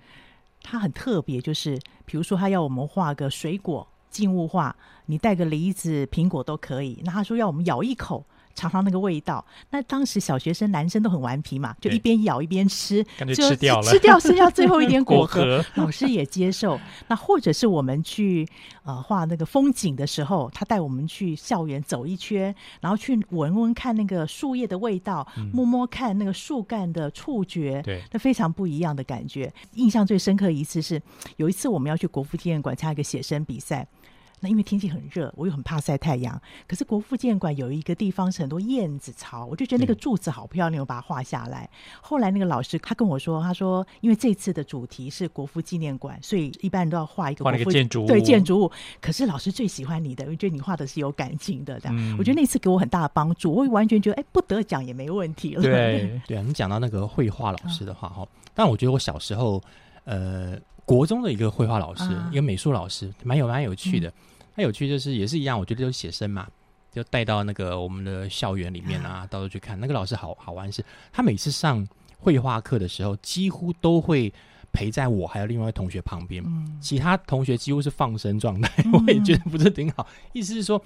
他很特别，就是比如说他要我们画个水果静物画，你带个梨子、苹果都可以。那他说要我们咬一口。尝尝那个味道。那当时小学生男生都很顽皮嘛，就一边咬一边吃，就吃掉了，吃掉剩下最后一点果 核。果 老师也接受。那或者是我们去呃画那个风景的时候，他带我们去校园走一圈，然后去闻闻看那个树叶的味道，嗯、摸摸看那个树干的触觉，对，那非常不一样的感觉。印象最深刻一次是有一次我们要去国父纪念馆参加一个写生比赛。那因为天气很热，我又很怕晒太阳。可是国父纪念馆有一个地方是很多燕子巢，我就觉得那个柱子好漂亮，我把它画下来。后来那个老师他跟我说，他说因为这次的主题是国父纪念馆，所以一般人都要画一个国父画一个建筑物，对建筑物。可是老师最喜欢你的，因为觉得你画的是有感情的。这样，嗯、我觉得那次给我很大的帮助，我完全觉得哎，不得奖也没问题了。对对啊，你讲到那个绘画老师的话哈，嗯、但我觉得我小时候呃国中的一个绘画老师，啊、一个美术老师，蛮有蛮有趣的。嗯他有趣就是也是一样，我觉得就是写生嘛，就带到那个我们的校园里面啊，到处去看。那个老师好好玩是，他每次上绘画课的时候，几乎都会陪在我还有另外一位同学旁边，嗯、其他同学几乎是放生状态，嗯、我也觉得不是挺好。意思是说。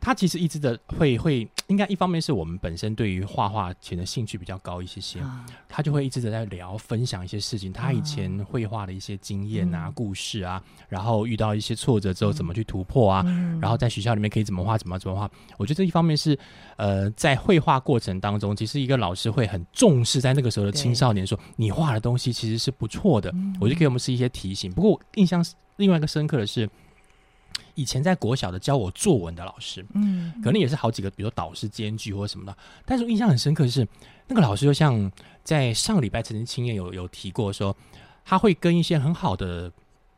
他其实一直的会会，应该一方面是我们本身对于画画前的兴趣比较高一些些，啊、他就会一直的在聊分享一些事情，他以前绘画的一些经验啊、嗯、故事啊，然后遇到一些挫折之后怎么去突破啊，嗯、然后在学校里面可以怎么画怎么怎么画。我觉得这一方面是呃，在绘画过程当中，其实一个老师会很重视在那个时候的青少年说，说你画的东西其实是不错的，嗯、我就给我们是一些提醒。不过我印象另外一个深刻的是。以前在国小的教我作文的老师，嗯，可能也是好几个，比如说导师兼具或者什么的。但是我印象很深刻的是，那个老师就像在上个礼拜曾经亲眼有有提过说，他会跟一些很好的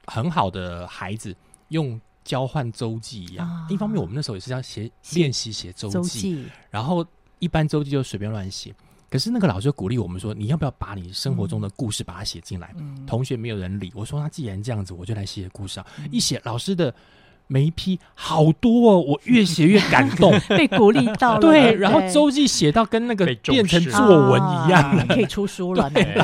很好的孩子用交换周记一样。啊、一方面，我们那时候也是要写练习写，周记然后一般周记就随便乱写。可是那个老师就鼓励我们说，你要不要把你生活中的故事把它写进来？嗯、同学没有人理，我说那既然这样子，我就来写故事啊。嗯、一写老师的。每一批好多哦，我越写越感动，被鼓励到了。对，然后周记写到跟那个变成作文一样了，可以出书了。对，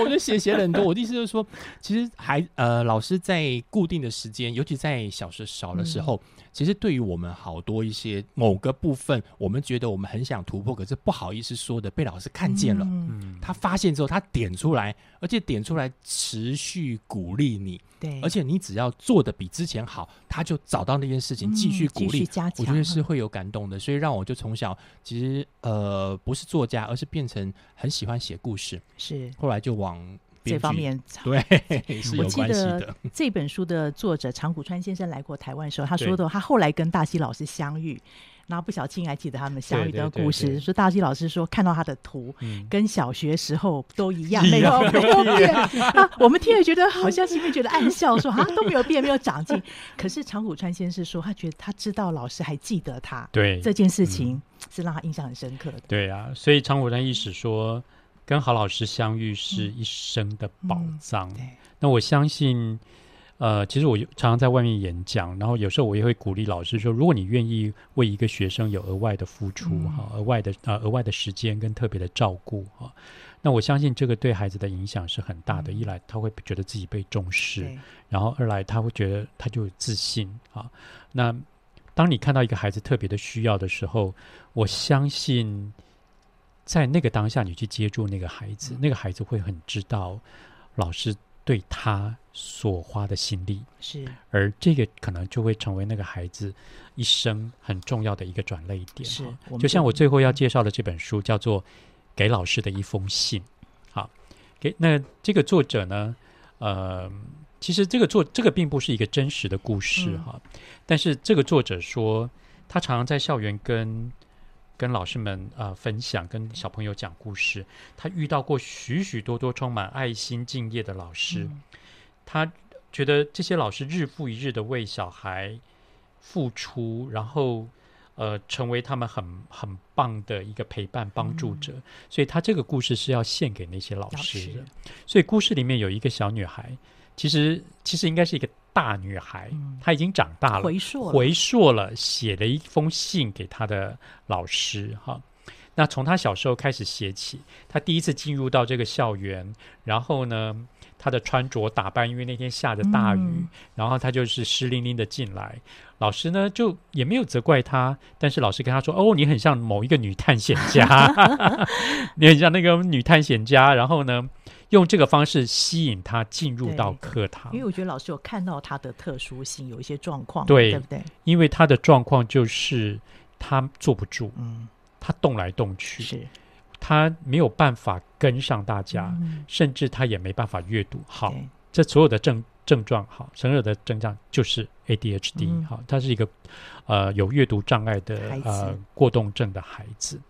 我就写写了很多。我的意思就是说，其实还呃，老师在固定的时间，尤其在小时少的时候，其实对于我们好多一些某个部分，我们觉得我们很想突破，可是不好意思说的，被老师看见了，嗯，他发现之后，他点出来，而且点出来持续鼓励你。对，而且你只要做的比之前好，他就找到那件事情继续鼓励，嗯、我觉得是会有感动的。所以让我就从小其实呃不是作家，而是变成很喜欢写故事，是后来就往这方面对 是有关系的。这本书的作者长谷川先生来过台湾的时候，他说的他后来跟大西老师相遇。然后不小心还记得他们相遇的故事，说大西老师说看到他的图，嗯、跟小学时候都一样，没有没有变。啊，我们听了觉得好像心里觉得暗笑说，说啊都没有变，没有长进。可是长谷川先生说，他觉得他知道老师还记得他，对这件事情是让他印象很深刻的。对啊，所以长谷川意识说，跟郝老师相遇是一生的宝藏。那我相信。呃，其实我常常在外面演讲，然后有时候我也会鼓励老师说，如果你愿意为一个学生有额外的付出哈，嗯、额外的呃额外的时间跟特别的照顾哈，那我相信这个对孩子的影响是很大的。嗯、一来他会觉得自己被重视，然后二来他会觉得他就有自信啊。那当你看到一个孩子特别的需要的时候，我相信在那个当下你去接住那个孩子，嗯、那个孩子会很知道老师。对他所花的心力是，而这个可能就会成为那个孩子一生很重要的一个转泪点。是，就像我最后要介绍的这本书，叫做《给老师的一封信》。好，给那这个作者呢，呃，其实这个作这个并不是一个真实的故事哈，嗯、但是这个作者说，他常常在校园跟跟老师们啊、呃、分享，跟小朋友讲故事。他遇到过许许多多充满爱心、敬业的老师，嗯、他觉得这些老师日复一日的为小孩付出，然后。呃，成为他们很很棒的一个陪伴帮助者，嗯、所以他这个故事是要献给那些老师的。师所以故事里面有一个小女孩，其实其实应该是一个大女孩，嗯、她已经长大了，回溯了，回溯了，写了一封信给她的老师。哈，那从她小时候开始写起，她第一次进入到这个校园，然后呢，她的穿着打扮，因为那天下着大雨，嗯、然后他就是湿淋淋的进来。老师呢，就也没有责怪他，但是老师跟他说：“哦，你很像某一个女探险家，你很像那个女探险家。”然后呢，用这个方式吸引他进入到课堂。因为我觉得老师有看到他的特殊性，有一些状况，对，对不对？因为他的状况就是他坐不住，嗯，他动来动去，是，他没有办法跟上大家，嗯、甚至他也没办法阅读。好，这所有的症。症状好，所有的症状就是 ADHD 好、嗯，他是一个呃有阅读障碍的呃过动症的孩子，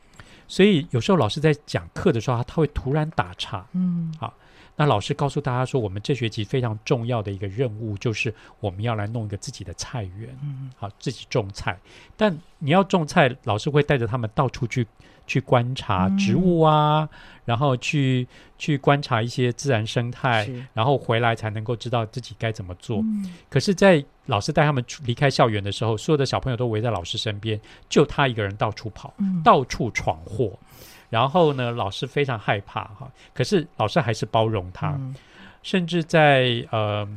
所以有时候老师在讲课的时候，他他会突然打岔，嗯，好，那老师告诉大家说，我们这学期非常重要的一个任务就是我们要来弄一个自己的菜园，嗯，好，自己种菜，但你要种菜，老师会带着他们到处去。去观察植物啊，嗯、然后去去观察一些自然生态，然后回来才能够知道自己该怎么做。嗯、可是，在老师带他们离开校园的时候，所有的小朋友都围在老师身边，就他一个人到处跑，嗯、到处闯祸。然后呢，老师非常害怕哈，可是老师还是包容他，嗯、甚至在呃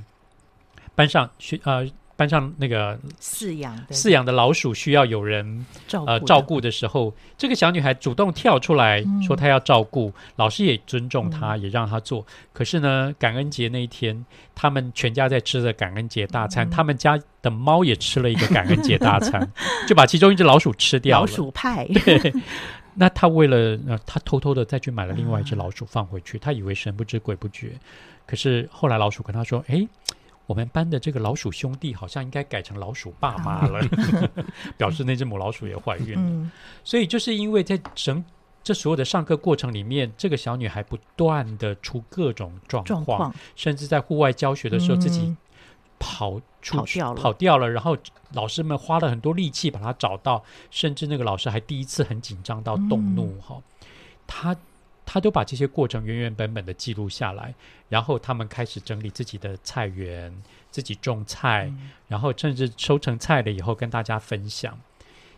班上学呃。班上那个饲养的饲养的老鼠需要有人照顾呃照顾的时候，这个小女孩主动跳出来说她要照顾，嗯、老师也尊重她，嗯、也让她做。可是呢，感恩节那一天，他们全家在吃着感恩节大餐，嗯、他们家的猫也吃了一个感恩节大餐，就把其中一只老鼠吃掉了。老鼠派。对。那他为了呃，他偷偷的再去买了另外一只老鼠放回去，嗯、他以为神不知鬼不觉。可是后来老鼠跟他说：“哎。”我们班的这个老鼠兄弟好像应该改成老鼠爸妈了，表示那只母老鼠也怀孕了。嗯、所以就是因为在整这所有的上课过程里面，这个小女孩不断的出各种状况，状况。甚至在户外教学的时候自己跑出去、嗯、跑掉了，跑掉了，然后老师们花了很多力气把她找到，甚至那个老师还第一次很紧张到动怒哈，她、嗯。他都把这些过程原原本本的记录下来，然后他们开始整理自己的菜园，自己种菜，嗯、然后甚至收成菜了以后跟大家分享。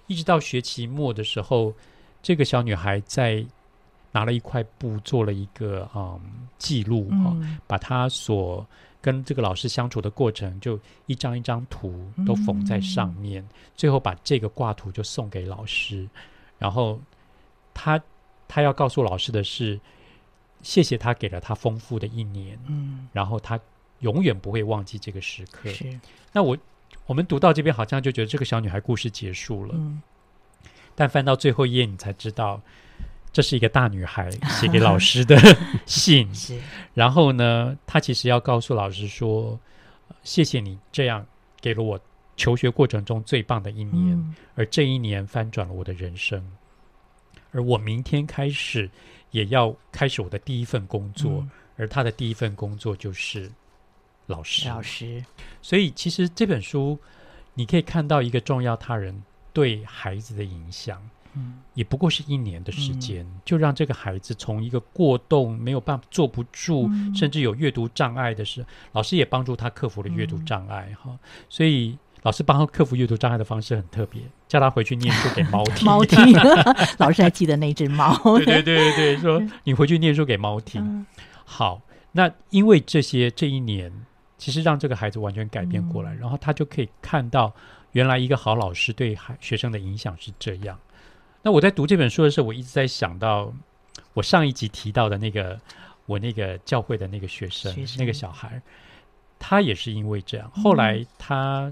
一直到学期末的时候，这个小女孩在拿了一块布做了一个嗯记录哈，嗯、把她所跟这个老师相处的过程，就一张一张图都缝在上面，嗯、最后把这个挂图就送给老师，然后她。他要告诉老师的是，谢谢他给了他丰富的一年，嗯，然后他永远不会忘记这个时刻。是，那我我们读到这边好像就觉得这个小女孩故事结束了，嗯，但翻到最后一页，你才知道这是一个大女孩 写给老师的信。是，然后呢，她其实要告诉老师说，谢谢你这样给了我求学过程中最棒的一年，嗯，而这一年翻转了我的人生。而我明天开始也要开始我的第一份工作，嗯、而他的第一份工作就是老师。老师，所以其实这本书你可以看到一个重要他人对孩子的影响，嗯，也不过是一年的时间，嗯、就让这个孩子从一个过动没有办法坐不住，嗯、甚至有阅读障碍的时候，老师也帮助他克服了阅读障碍，哈、嗯，所以。老师帮他克服阅读障碍的方式很特别，叫他回去念书给猫听。猫听，老师还记得那只猫。对对对对对，说你回去念书给猫听。嗯、好，那因为这些这一年，其实让这个孩子完全改变过来，嗯、然后他就可以看到原来一个好老师对孩学生的影响是这样。那我在读这本书的时候，我一直在想到我上一集提到的那个我那个教会的那个学生，学生那个小孩，他也是因为这样，后来他。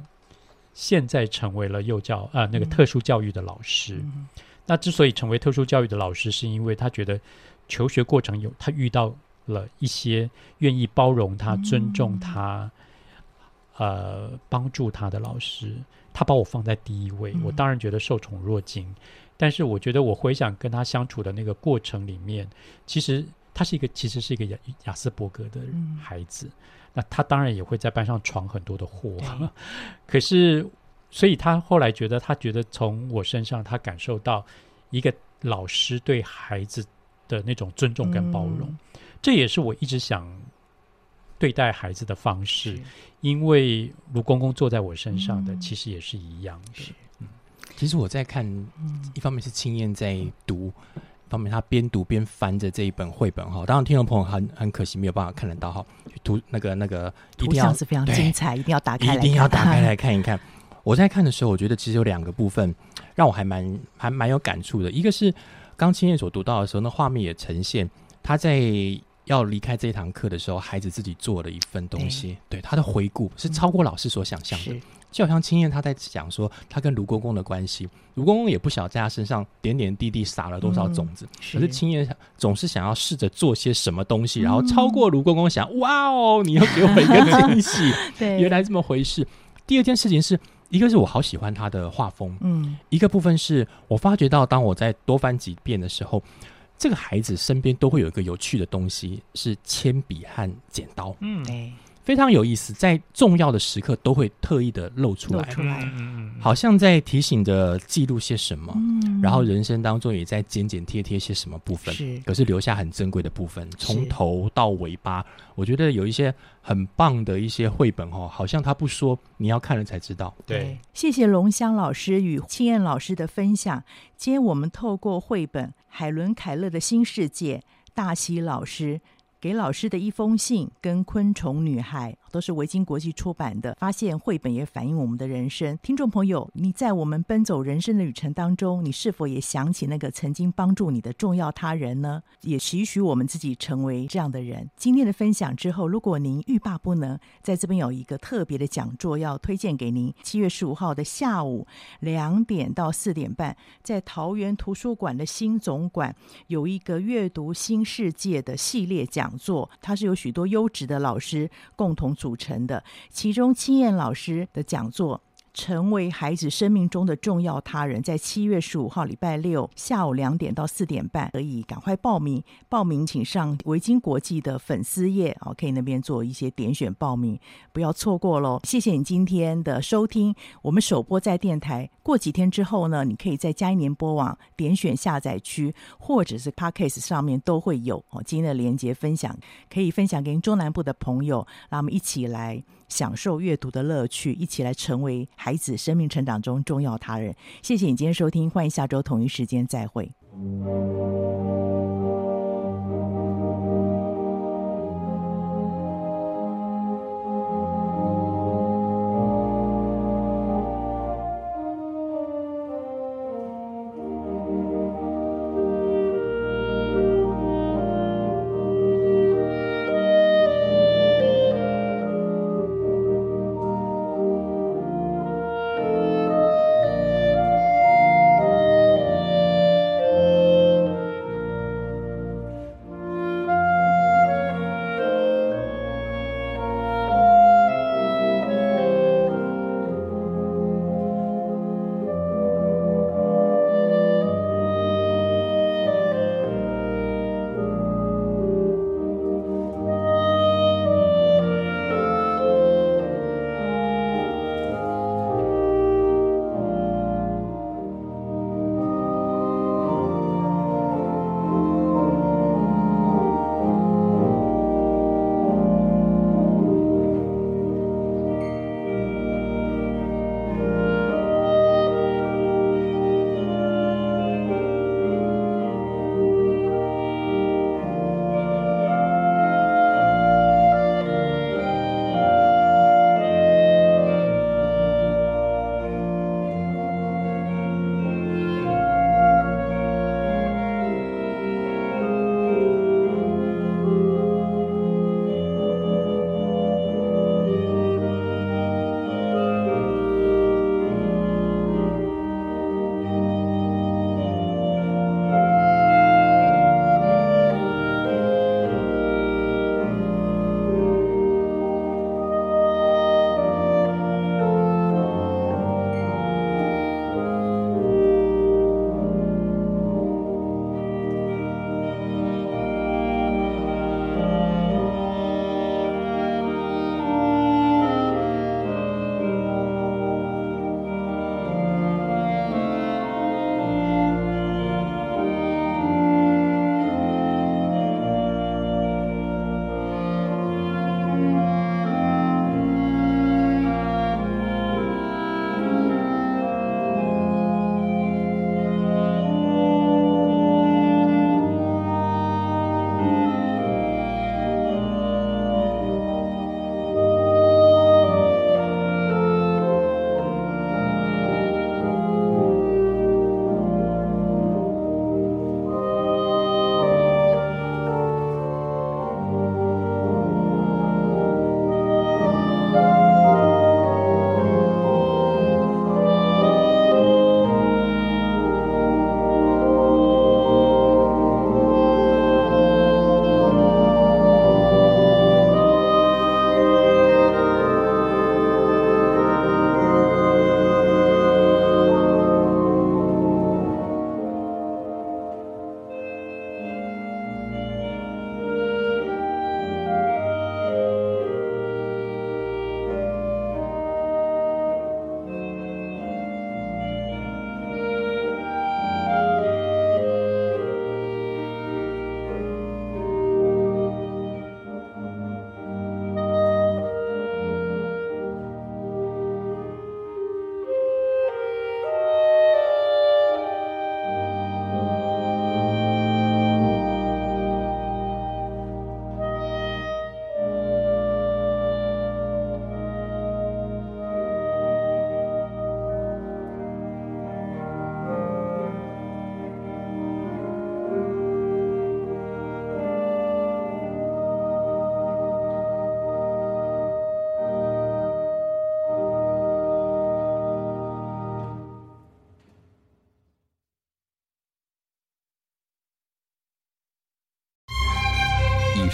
现在成为了幼教啊、呃，那个特殊教育的老师。嗯、那之所以成为特殊教育的老师，是因为他觉得求学过程有他遇到了一些愿意包容他、嗯、尊重他、呃帮助他的老师，他把我放在第一位，我当然觉得受宠若惊。嗯、但是我觉得我回想跟他相处的那个过程里面，其实他是一个其实是一个亚亚斯伯格的孩子，嗯、那他当然也会在班上闯很多的祸。可是，所以他后来觉得，他觉得从我身上他感受到一个老师对孩子的那种尊重跟包容，嗯、这也是我一直想。对待孩子的方式，因为卢公公坐在我身上的，嗯、其实也是一样的。其实我在看，一方面是青燕在读，方面他边读边翻着这一本绘本哈。当然，听众朋友很很可惜没有办法看得到哈。图那个那个，图像是非常精彩，一定要打开来，一定要打开来 看一看。我在看的时候，我觉得其实有两个部分让我还蛮还蛮有感触的。一个是刚青燕所读到的时候，那画面也呈现他在。要离开这一堂课的时候，孩子自己做了一份东西，对，对他的回顾是超过老师所想象的。嗯、就好像青燕他在讲说他跟卢公公的关系，卢公公也不晓得在他身上点点滴滴撒了多少种子，嗯、是可是青燕总是想要试着做些什么东西，嗯、然后超过卢公公想，想哇哦，你又给我一个惊喜，对，原来这么回事。第二件事情是一个是我好喜欢他的画风，嗯，一个部分是我发觉到当我在多翻几遍的时候。这个孩子身边都会有一个有趣的东西，是铅笔和剪刀。嗯，非常有意思，在重要的时刻都会特意的露出来，露出来，好像在提醒着记录些什么。嗯，然后人生当中也在剪剪贴贴些什么部分，是，可是留下很珍贵的部分，从头到尾巴，我觉得有一些很棒的一些绘本哦，好像他不说，你要看了才知道。对，谢谢龙香老师与青燕老师的分享。今天我们透过绘本《海伦·凯勒的新世界》，大西老师。给老师的一封信，跟昆虫女孩都是维京国际出版的。发现绘本也反映我们的人生。听众朋友，你在我们奔走人生的旅程当中，你是否也想起那个曾经帮助你的重要他人呢？也期许我们自己成为这样的人。今天的分享之后，如果您欲罢不能，在这边有一个特别的讲座要推荐给您。七月十五号的下午两点到四点半，在桃园图书馆的新总馆有一个阅读新世界的系列讲。座，它是由许多优质的老师共同组成的，其中青燕老师的讲座。成为孩子生命中的重要他人，在七月十五号礼拜六下午两点到四点半，可以赶快报名。报名请上维京国际的粉丝页哦，可以那边做一些点选报名，不要错过喽。谢谢你今天的收听，我们首播在电台，过几天之后呢，你可以在佳音联播网点选下载区，或者是 Podcast 上面都会有哦。今天的连结分享，可以分享给中南部的朋友，让我们一起来。享受阅读的乐趣，一起来成为孩子生命成长中重要他人。谢谢你今天收听，欢迎下周同一时间再会。